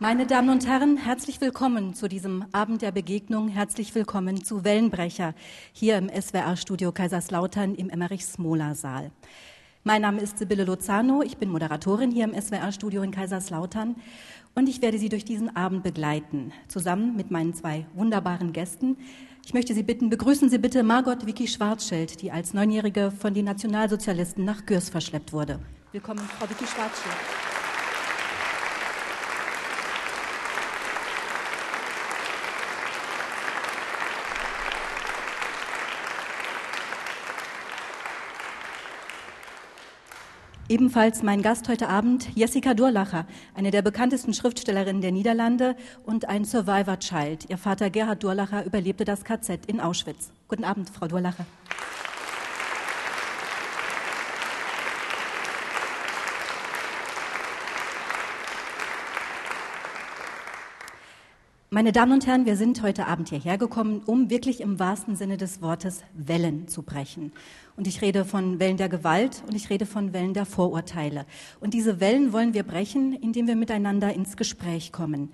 Meine Damen und Herren, herzlich willkommen zu diesem Abend der Begegnung. Herzlich willkommen zu Wellenbrecher hier im SWR-Studio Kaiserslautern im Emmerich-Smola-Saal. Mein Name ist Sibylle Lozano, ich bin Moderatorin hier im SWR-Studio in Kaiserslautern und ich werde Sie durch diesen Abend begleiten, zusammen mit meinen zwei wunderbaren Gästen. Ich möchte Sie bitten, begrüßen Sie bitte Margot Vicky Schwarzschild, die als Neunjährige von den Nationalsozialisten nach Gürs verschleppt wurde. Willkommen, Frau Vicky Schwarzschild. Ebenfalls mein Gast heute Abend, Jessica Durlacher, eine der bekanntesten Schriftstellerinnen der Niederlande und ein Survivor-Child. Ihr Vater Gerhard Durlacher überlebte das KZ in Auschwitz. Guten Abend, Frau Durlacher. Meine Damen und Herren, wir sind heute Abend hierher gekommen, um wirklich im wahrsten Sinne des Wortes Wellen zu brechen. Und ich rede von Wellen der Gewalt und ich rede von Wellen der Vorurteile. Und diese Wellen wollen wir brechen, indem wir miteinander ins Gespräch kommen,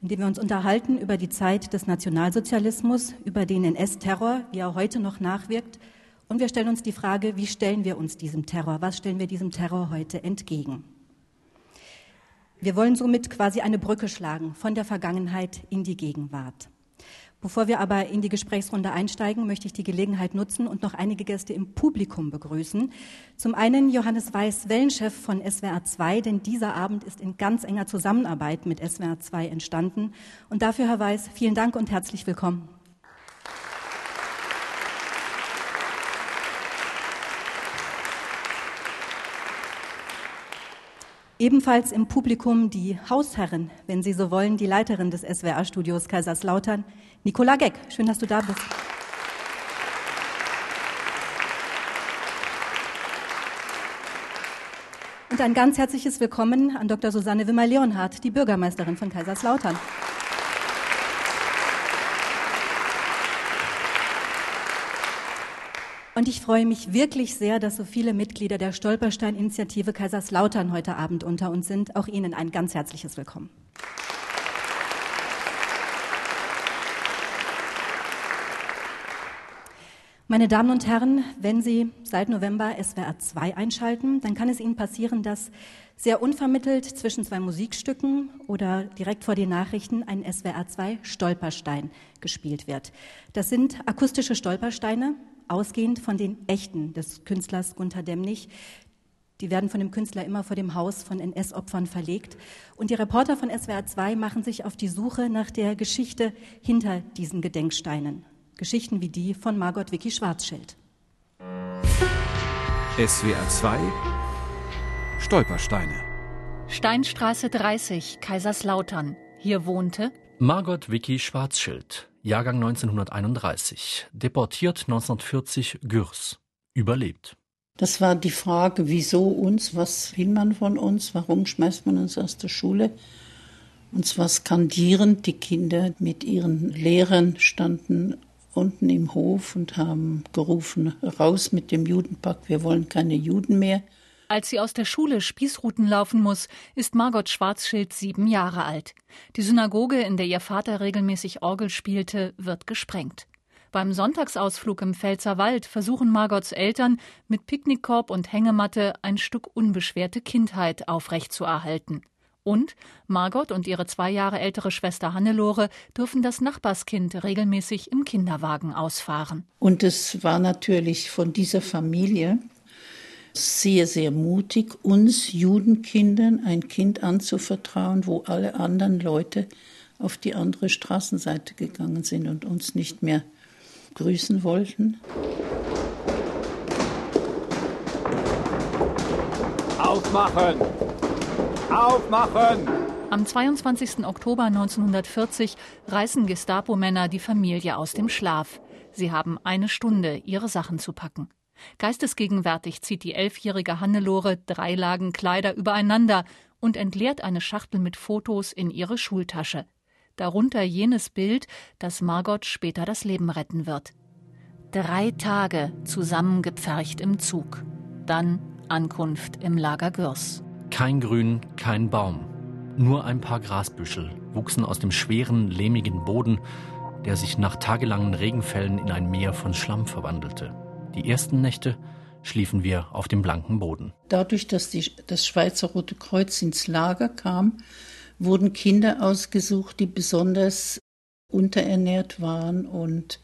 indem wir uns unterhalten über die Zeit des Nationalsozialismus, über den NS-Terror, wie er heute noch nachwirkt. Und wir stellen uns die Frage, wie stellen wir uns diesem Terror? Was stellen wir diesem Terror heute entgegen? Wir wollen somit quasi eine Brücke schlagen von der Vergangenheit in die Gegenwart. Bevor wir aber in die Gesprächsrunde einsteigen, möchte ich die Gelegenheit nutzen und noch einige Gäste im Publikum begrüßen. Zum einen Johannes Weiß, Wellenchef von SWR 2, denn dieser Abend ist in ganz enger Zusammenarbeit mit SWR 2 entstanden. Und dafür, Herr Weiß, vielen Dank und herzlich willkommen. Ebenfalls im Publikum die Hausherrin, wenn Sie so wollen, die Leiterin des SWR-Studios Kaiserslautern, Nicola Geck. Schön, dass du da bist. Und ein ganz herzliches Willkommen an Dr. Susanne Wimmer-Leonhardt, die Bürgermeisterin von Kaiserslautern. Und ich freue mich wirklich sehr, dass so viele Mitglieder der Stolperstein-Initiative Kaiserslautern heute Abend unter uns sind. Auch Ihnen ein ganz herzliches Willkommen. Meine Damen und Herren, wenn Sie seit November SWR 2 einschalten, dann kann es Ihnen passieren, dass sehr unvermittelt zwischen zwei Musikstücken oder direkt vor den Nachrichten ein SWR 2 Stolperstein gespielt wird. Das sind akustische Stolpersteine, ausgehend von den echten des Künstlers Gunther Demnig. Die werden von dem Künstler immer vor dem Haus von NS-Opfern verlegt. Und die Reporter von SWR 2 machen sich auf die Suche nach der Geschichte hinter diesen Gedenksteinen. Geschichten wie die von Margot Vicky Schwarzschild. SWR 2 Stolpersteine. Steinstraße 30, Kaiserslautern. Hier wohnte Margot Vicky Schwarzschild, Jahrgang 1931, deportiert 1940 Gürs, überlebt. Das war die Frage, wieso uns, was will man von uns, warum schmeißt man uns aus der Schule? Und zwar skandierend, die Kinder mit ihren Lehrern standen unten im Hof und haben gerufen, raus mit dem Judenpakt, wir wollen keine Juden mehr. Als sie aus der Schule Spießruten laufen muss, ist Margot Schwarzschild sieben Jahre alt. Die Synagoge, in der ihr Vater regelmäßig Orgel spielte, wird gesprengt. Beim Sonntagsausflug im Pfälzer Wald versuchen Margots Eltern mit Picknickkorb und Hängematte ein Stück unbeschwerte Kindheit aufrechtzuerhalten. Und Margot und ihre zwei Jahre ältere Schwester Hannelore dürfen das Nachbarskind regelmäßig im Kinderwagen ausfahren. Und es war natürlich von dieser Familie sehr, sehr mutig, uns Judenkindern ein Kind anzuvertrauen, wo alle anderen Leute auf die andere Straßenseite gegangen sind und uns nicht mehr grüßen wollten. Aufmachen! Aufmachen! Am 22. Oktober 1940 reißen Gestapo-Männer die Familie aus dem Schlaf. Sie haben eine Stunde, ihre Sachen zu packen. Geistesgegenwärtig zieht die elfjährige Hannelore drei Lagen Kleider übereinander und entleert eine Schachtel mit Fotos in ihre Schultasche. Darunter jenes Bild, das Margot später das Leben retten wird. Drei Tage zusammengepfercht im Zug. Dann Ankunft im Lager Gürs. Kein Grün, kein Baum. Nur ein paar Grasbüschel wuchsen aus dem schweren, lehmigen Boden, der sich nach tagelangen Regenfällen in ein Meer von Schlamm verwandelte. Die ersten Nächte schliefen wir auf dem blanken Boden. Dadurch, dass die, das Schweizer Rote Kreuz ins Lager kam, wurden Kinder ausgesucht, die besonders unterernährt waren und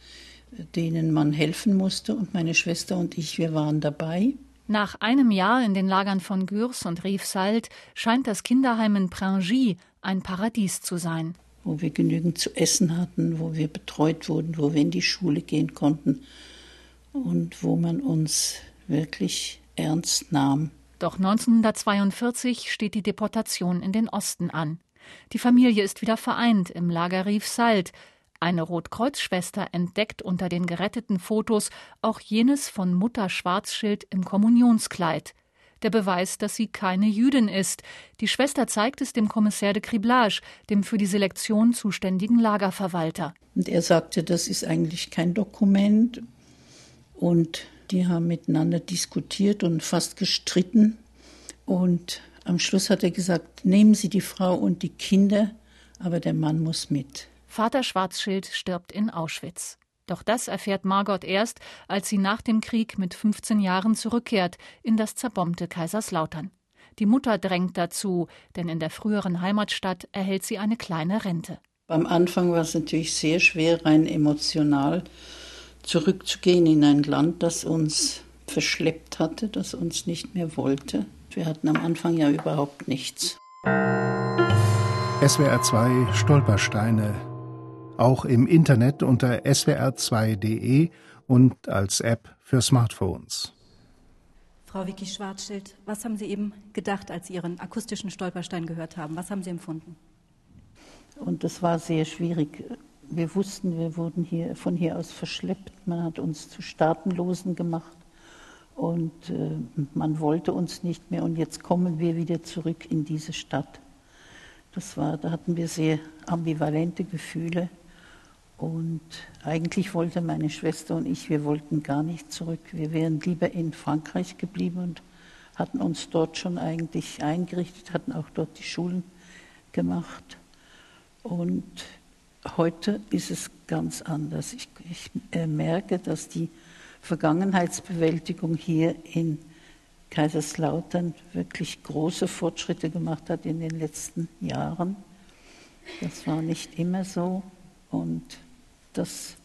denen man helfen musste. Und meine Schwester und ich, wir waren dabei. Nach einem Jahr in den Lagern von Gürs und Riefsalt scheint das Kinderheim in Pringy ein Paradies zu sein. Wo wir genügend zu essen hatten, wo wir betreut wurden, wo wir in die Schule gehen konnten und wo man uns wirklich ernst nahm. Doch 1942 steht die Deportation in den Osten an. Die Familie ist wieder vereint im Lager Riefsalt. Eine Rotkreuzschwester entdeckt unter den geretteten Fotos auch jenes von Mutter Schwarzschild im Kommunionskleid. Der Beweis, dass sie keine Jüdin ist. Die Schwester zeigt es dem Kommissär de Criblage, dem für die Selektion zuständigen Lagerverwalter. Und er sagte, das ist eigentlich kein Dokument. Und die haben miteinander diskutiert und fast gestritten. Und am Schluss hat er gesagt, nehmen Sie die Frau und die Kinder, aber der Mann muss mit. Vater Schwarzschild stirbt in Auschwitz. Doch das erfährt Margot erst, als sie nach dem Krieg mit 15 Jahren zurückkehrt in das zerbombte Kaiserslautern. Die Mutter drängt dazu, denn in der früheren Heimatstadt erhält sie eine kleine Rente. Am Anfang war es natürlich sehr schwer, rein emotional zurückzugehen in ein Land, das uns verschleppt hatte, das uns nicht mehr wollte. Wir hatten am Anfang ja überhaupt nichts. SWR 2 Stolpersteine. Auch im Internet unter swr2.de und als App für Smartphones. Frau Vicky Schwarzschild, was haben Sie eben gedacht, als Sie Ihren akustischen Stolperstein gehört haben? Was haben Sie empfunden? Und das war sehr schwierig. Wir wussten, wir wurden hier von hier aus verschleppt. Man hat uns zu Staatenlosen gemacht und äh, man wollte uns nicht mehr. Und jetzt kommen wir wieder zurück in diese Stadt. Das war, da hatten wir sehr ambivalente Gefühle. Und eigentlich wollte meine Schwester und ich, wir wollten gar nicht zurück. Wir wären lieber in Frankreich geblieben und hatten uns dort schon eigentlich eingerichtet, hatten auch dort die Schulen gemacht. Und heute ist es ganz anders. Ich, ich äh, merke, dass die Vergangenheitsbewältigung hier in Kaiserslautern wirklich große Fortschritte gemacht hat in den letzten Jahren. Das war nicht immer so und das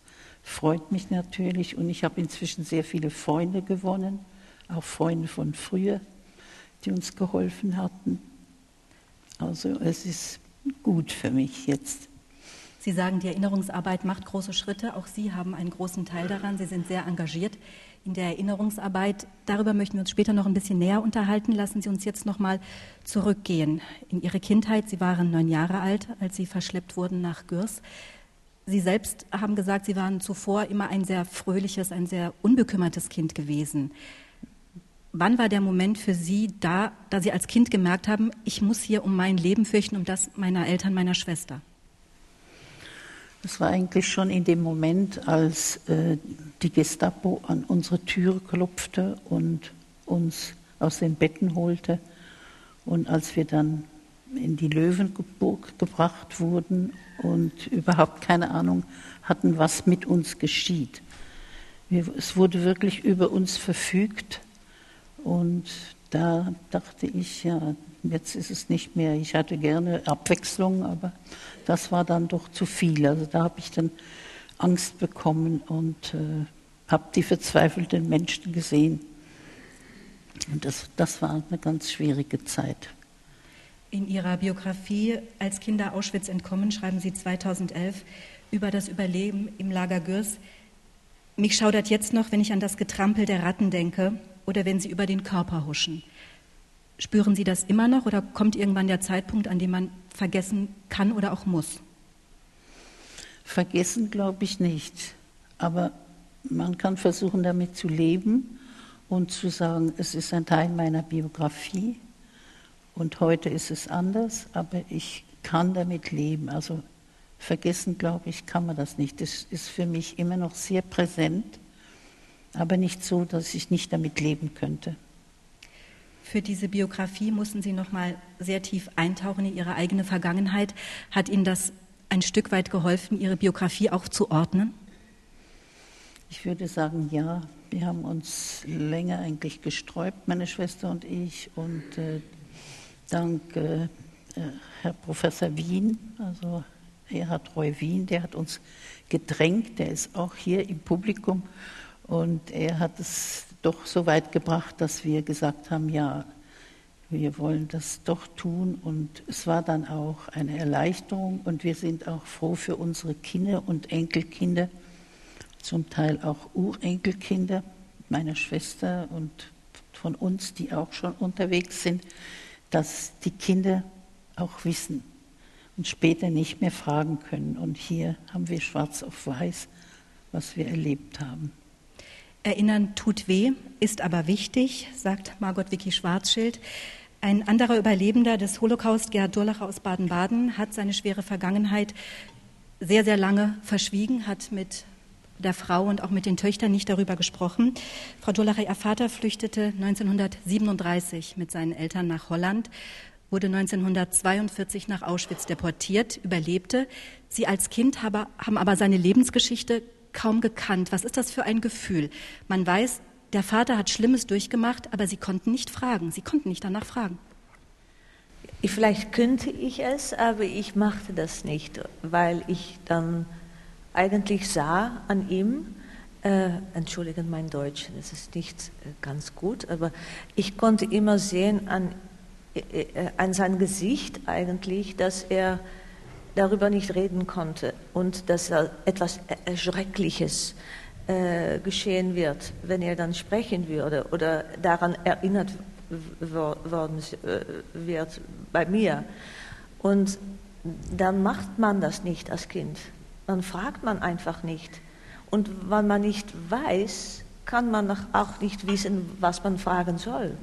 freut mich natürlich und ich habe inzwischen sehr viele Freunde gewonnen, auch Freunde von früher, die uns geholfen hatten. Also es ist gut für mich jetzt. Sie sagen, die Erinnerungsarbeit macht große Schritte. Auch Sie haben einen großen Teil daran. Sie sind sehr engagiert in der Erinnerungsarbeit. Darüber möchten wir uns später noch ein bisschen näher unterhalten. Lassen Sie uns jetzt noch mal zurückgehen in Ihre Kindheit. Sie waren neun Jahre alt, als Sie verschleppt wurden nach Gürs. Sie selbst haben gesagt, Sie waren zuvor immer ein sehr fröhliches, ein sehr unbekümmertes Kind gewesen. Wann war der Moment für Sie da, da Sie als Kind gemerkt haben, ich muss hier um mein Leben fürchten, um das meiner Eltern, meiner Schwester? Das war eigentlich schon in dem Moment, als äh, die Gestapo an unsere Tür klopfte und uns aus den Betten holte. Und als wir dann in die Löwenburg gebracht wurden und überhaupt keine Ahnung hatten, was mit uns geschieht. Wir, es wurde wirklich über uns verfügt und da dachte ich, ja, jetzt ist es nicht mehr, ich hatte gerne Abwechslung, aber das war dann doch zu viel. Also da habe ich dann Angst bekommen und äh, habe die verzweifelten Menschen gesehen. Und das, das war eine ganz schwierige Zeit. In Ihrer Biografie Als Kinder Auschwitz entkommen schreiben Sie 2011 über das Überleben im Lager Gürs. Mich schaudert jetzt noch, wenn ich an das Getrampel der Ratten denke oder wenn sie über den Körper huschen. Spüren Sie das immer noch oder kommt irgendwann der Zeitpunkt, an dem man vergessen kann oder auch muss? Vergessen glaube ich nicht, aber man kann versuchen, damit zu leben und zu sagen, es ist ein Teil meiner Biografie und heute ist es anders, aber ich kann damit leben. Also vergessen, glaube ich, kann man das nicht. Das ist für mich immer noch sehr präsent, aber nicht so, dass ich nicht damit leben könnte. Für diese Biografie mussten Sie noch mal sehr tief eintauchen in Ihre eigene Vergangenheit. Hat Ihnen das ein Stück weit geholfen, Ihre Biografie auch zu ordnen? Ich würde sagen, ja. Wir haben uns länger eigentlich gesträubt, meine Schwester und ich. Und äh, dank äh, Herr Professor Wien, also Erhard Roy Wien, der hat uns gedrängt, der ist auch hier im Publikum. Und er hat es doch so weit gebracht, dass wir gesagt haben, ja, wir wollen das doch tun. Und es war dann auch eine Erleichterung. Und wir sind auch froh für unsere Kinder und Enkelkinder, zum Teil auch Urenkelkinder meiner Schwester und von uns, die auch schon unterwegs sind, dass die Kinder auch wissen und später nicht mehr fragen können. Und hier haben wir schwarz auf weiß, was wir erlebt haben. Erinnern tut weh, ist aber wichtig, sagt Margot Vicky Schwarzschild. Ein anderer Überlebender des Holocaust, Gerhard Durlacher aus Baden-Baden, hat seine schwere Vergangenheit sehr, sehr lange verschwiegen, hat mit der Frau und auch mit den Töchtern nicht darüber gesprochen. Frau Durlacher, ihr Vater flüchtete 1937 mit seinen Eltern nach Holland, wurde 1942 nach Auschwitz deportiert, überlebte. Sie als Kind haben aber seine Lebensgeschichte kaum gekannt. Was ist das für ein Gefühl? Man weiß, der Vater hat Schlimmes durchgemacht, aber sie konnten nicht fragen. Sie konnten nicht danach fragen. Vielleicht könnte ich es, aber ich machte das nicht, weil ich dann eigentlich sah an ihm, äh, entschuldigen mein Deutsch, das ist nicht äh, ganz gut, aber ich konnte immer sehen an, äh, äh an sein Gesicht eigentlich, dass er darüber nicht reden konnte und dass etwas Schreckliches äh, geschehen wird, wenn er dann sprechen würde oder daran erinnert worden äh, wird bei mir. Und dann macht man das nicht als Kind. Dann fragt man einfach nicht. Und wenn man nicht weiß, kann man auch nicht wissen, was man fragen soll.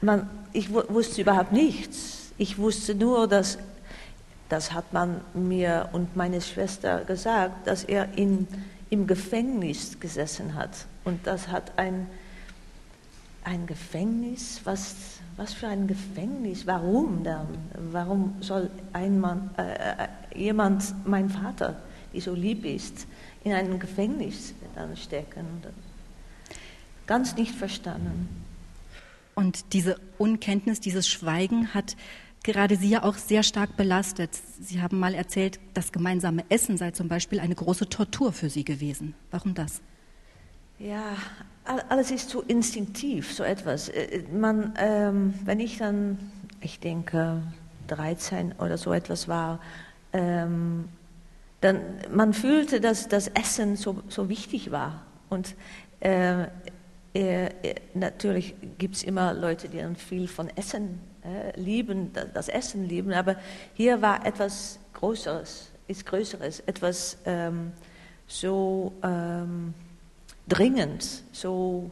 Man, ich wusste überhaupt nichts. Ich wusste nur, dass, das hat man mir und meine Schwester gesagt, dass er in im Gefängnis gesessen hat. Und das hat ein, ein Gefängnis, was, was für ein Gefängnis, warum dann? Warum soll ein Mann, äh, äh jemand, mein Vater, die so lieb ist, in ein Gefängnis dann stecken? Ganz nicht verstanden. Und diese Unkenntnis, dieses Schweigen hat gerade Sie ja auch sehr stark belastet. Sie haben mal erzählt, das gemeinsame Essen sei zum Beispiel eine große Tortur für Sie gewesen. Warum das? Ja, alles ist so instinktiv, so etwas. Äh, man, ähm, wenn ich dann, ich denke, 13 oder so etwas war, ähm, dann man fühlte, dass das Essen so, so wichtig war. Und äh, äh, natürlich gibt es immer Leute, die dann viel von Essen äh, lieben, das Essen lieben, aber hier war etwas Größeres, ist Größeres, etwas ähm, so ähm, dringend, so,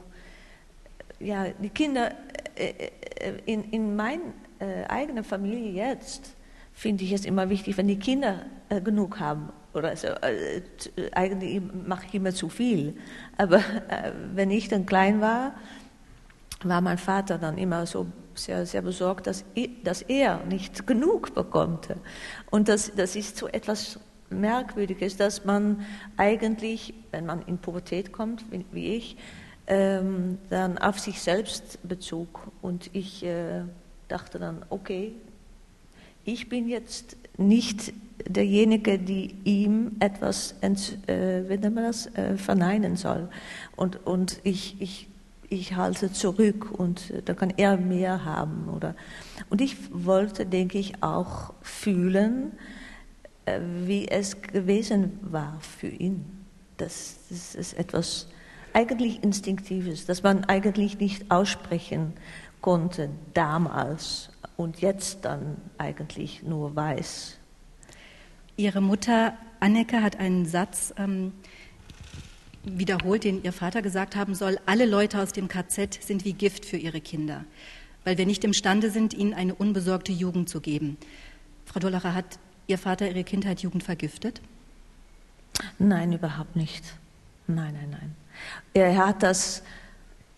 ja, die Kinder äh, äh in, in meiner äh, eigenen Familie jetzt finde ich es immer wichtig, wenn die Kinder äh, genug haben. Oder so, äh, eigentlich mache ich immer zu viel. Aber wenn ich dann klein war, war mein Vater dann immer so sehr, sehr besorgt, dass, dass er nicht genug bekommt. Und das, das ist so etwas Merkwürdiges, dass man eigentlich, wenn man in Pubertät kommt, wie, wie ich, ähm, dann auf sich selbst bezog. Und ich äh, dachte dann, okay, ich bin jetzt nicht derjenige, die ihm etwas ent, äh, wie man das, äh, verneinen soll. Und, und ich, ich ich halte zurück und äh, da kann er mehr haben. Oder? Und ich wollte, denke ich, auch fühlen, äh, wie es gewesen war für ihn. Das, das ist etwas eigentlich Instinktives, das man eigentlich nicht aussprechen konnte damals und jetzt dann eigentlich nur weiß. Ihre Mutter Anneke hat einen Satz ähm, wiederholt, den Ihr Vater gesagt haben soll, alle Leute aus dem KZ sind wie Gift für ihre Kinder, weil wir nicht imstande sind, ihnen eine unbesorgte Jugend zu geben. Frau Dollacher, hat Ihr Vater Ihre Kindheit, Jugend vergiftet? Nein, überhaupt nicht. Nein, nein, nein. Er hat das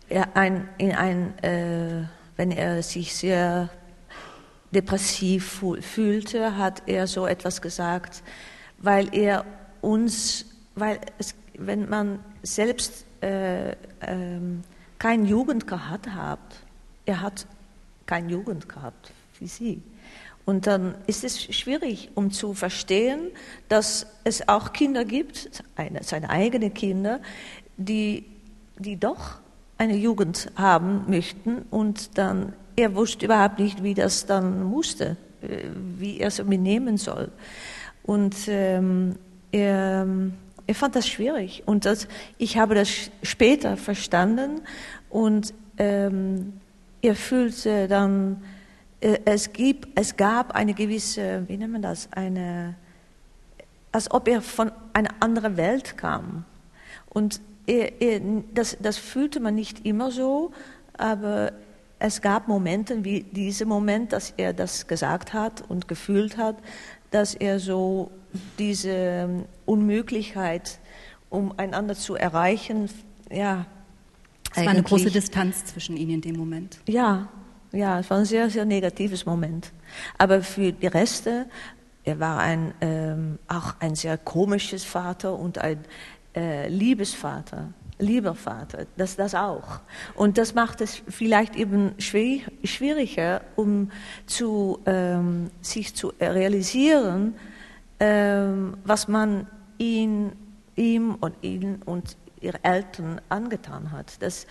er ein, in ein, äh, wenn er sich sehr depressiv fühlte, hat er so etwas gesagt, weil er uns, weil es, wenn man selbst äh, äh, keine Jugend gehabt hat, er hat keine Jugend gehabt wie sie. Und dann ist es schwierig, um zu verstehen, dass es auch Kinder gibt, eine, seine eigenen Kinder, die, die doch eine Jugend haben möchten und dann, er wusste überhaupt nicht, wie das dann musste, äh, wie er es benehmen soll. Und ähm, er, er fand das schwierig. Und das, ich habe das später verstanden. Und ähm, er fühlte dann, äh, es, gibt, es gab eine gewisse, wie nennt man das, eine, als ob er von einer anderen Welt kam. Und er, er, das, das fühlte man nicht immer so, aber es gab Momente wie dieser Moment, dass er das gesagt hat und gefühlt hat, dass er so diese Unmöglichkeit, um einander zu erreichen, ja. Es war eine große Distanz zwischen ihnen in dem Moment. Ja, ja, es war ein sehr, sehr negatives Moment. Aber für die Reste, er war ein, ähm, auch ein sehr komisches Vater und ein äh, Liebesvater, lieber Vater, das, das auch. Und das macht es vielleicht eben schwieriger, um zu, ähm, sich zu realisieren, ähm, was man ihn, ihm und ihnen und ihre Eltern angetan hat. Das,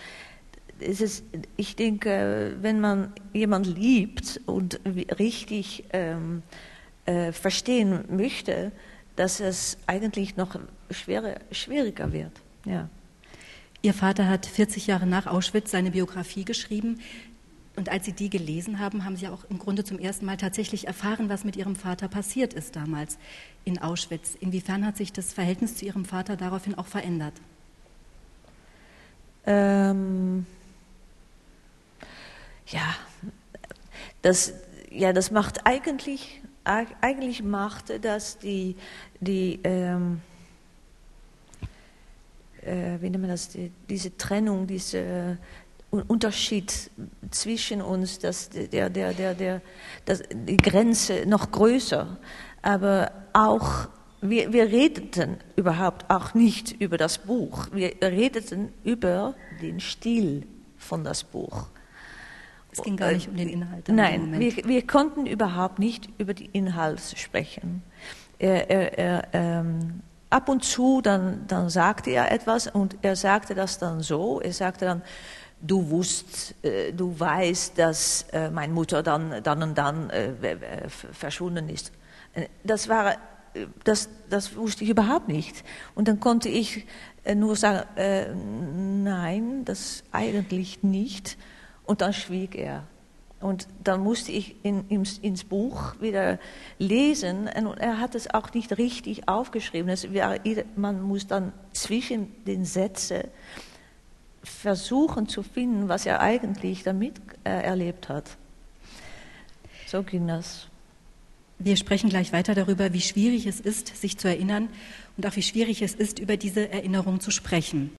es ist, ich denke, wenn man jemanden liebt und richtig ähm, äh, verstehen möchte, dass es eigentlich noch schwerer, schwieriger wird. Ja. Ihr Vater hat 40 Jahre nach Auschwitz seine Biografie geschrieben. Und als Sie die gelesen haben, haben Sie auch im Grunde zum ersten Mal tatsächlich erfahren, was mit Ihrem Vater passiert ist damals in Auschwitz. Inwiefern hat sich das Verhältnis zu Ihrem Vater daraufhin auch verändert? Ähm, ja, das, ja, das macht eigentlich, eigentlich macht das die, die ähm, äh, wie nennt man das, die, diese Trennung, diese Unterschied zwischen uns, dass der, der, der, der, das, die Grenze noch größer. Aber auch, wir, wir redeten überhaupt auch nicht über das Buch. Wir redeten über den Stil von das Buch. Es ging gar nicht um den Inhalt. Nein, wir, wir, konnten überhaupt nicht über die Inhalte sprechen. Er, er, er, ähm, ab und zu, dann, dann sagte er etwas und er sagte das dann so. Er sagte dann, du wusst, äh, du weißt, dass äh, meine Mutter dann, dann und dann äh, verschwunden ist. Äh, das war, äh, das, das wusste ich überhaupt nicht. Und dann konnte ich äh, nur sagen, nein, das eigentlich nicht. Und dann schwieg er. Und dann musste ich in, ins, ins, Buch wieder lesen und er hat es auch nicht richtig aufgeschrieben. Es man muss dann zwischen den Sätzen versuchen zu finden, was er eigentlich damit äh, erlebt hat. So ging das. Wir sprechen gleich weiter darüber, wie schwierig es ist, sich zu erinnern und auch wie schwierig es ist, über diese Erinnerung zu sprechen.